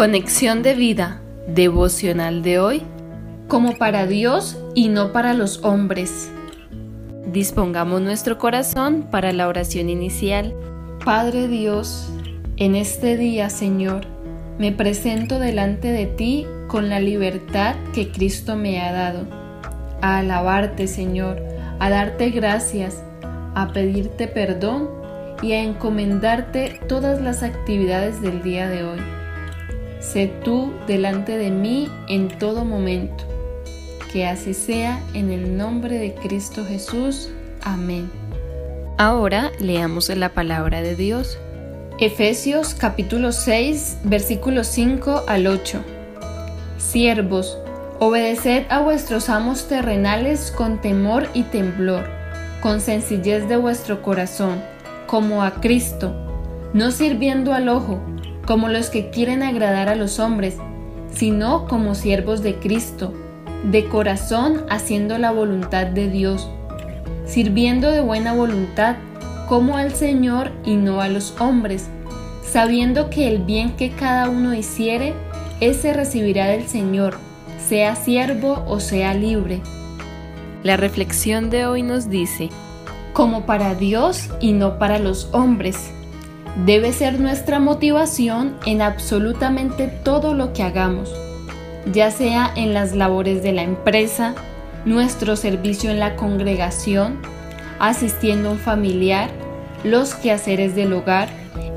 Conexión de vida devocional de hoy, como para Dios y no para los hombres. Dispongamos nuestro corazón para la oración inicial. Padre Dios, en este día, Señor, me presento delante de ti con la libertad que Cristo me ha dado, a alabarte, Señor, a darte gracias, a pedirte perdón y a encomendarte todas las actividades del día de hoy. Sé tú delante de mí en todo momento. Que así sea en el nombre de Cristo Jesús. Amén. Ahora leamos la palabra de Dios. Efesios capítulo 6 versículos 5 al 8. Siervos, obedeced a vuestros amos terrenales con temor y temblor, con sencillez de vuestro corazón, como a Cristo, no sirviendo al ojo, como los que quieren agradar a los hombres, sino como siervos de Cristo, de corazón haciendo la voluntad de Dios, sirviendo de buena voluntad como al Señor y no a los hombres, sabiendo que el bien que cada uno hiciere, ese recibirá del Señor, sea siervo o sea libre. La reflexión de hoy nos dice, como para Dios y no para los hombres, debe ser nuestra motivación en absolutamente todo lo que hagamos, ya sea en las labores de la empresa, nuestro servicio en la congregación, asistiendo a un familiar, los quehaceres del hogar,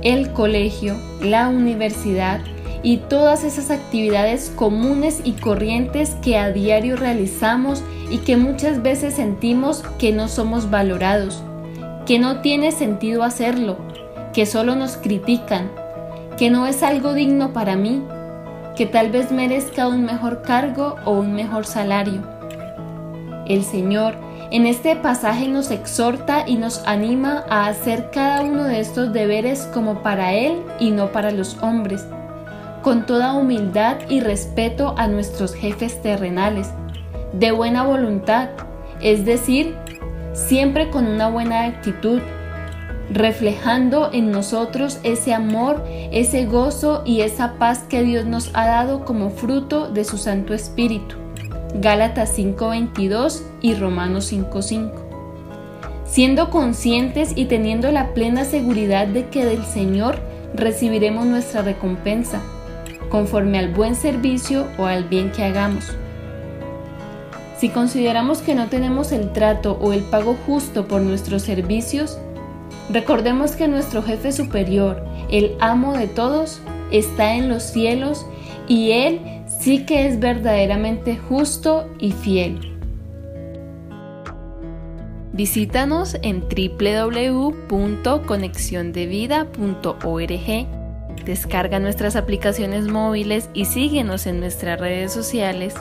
el colegio, la universidad y todas esas actividades comunes y corrientes que a diario realizamos y que muchas veces sentimos que no somos valorados, que no tiene sentido hacerlo que solo nos critican, que no es algo digno para mí, que tal vez merezca un mejor cargo o un mejor salario. El Señor en este pasaje nos exhorta y nos anima a hacer cada uno de estos deberes como para Él y no para los hombres, con toda humildad y respeto a nuestros jefes terrenales, de buena voluntad, es decir, siempre con una buena actitud, reflejando en nosotros ese amor, ese gozo y esa paz que Dios nos ha dado como fruto de su Santo Espíritu. Gálatas 5:22 y Romanos 5:5. Siendo conscientes y teniendo la plena seguridad de que del Señor recibiremos nuestra recompensa, conforme al buen servicio o al bien que hagamos. Si consideramos que no tenemos el trato o el pago justo por nuestros servicios, Recordemos que nuestro jefe superior, el amo de todos, está en los cielos y Él sí que es verdaderamente justo y fiel. Visítanos en www.conexiondevida.org. Descarga nuestras aplicaciones móviles y síguenos en nuestras redes sociales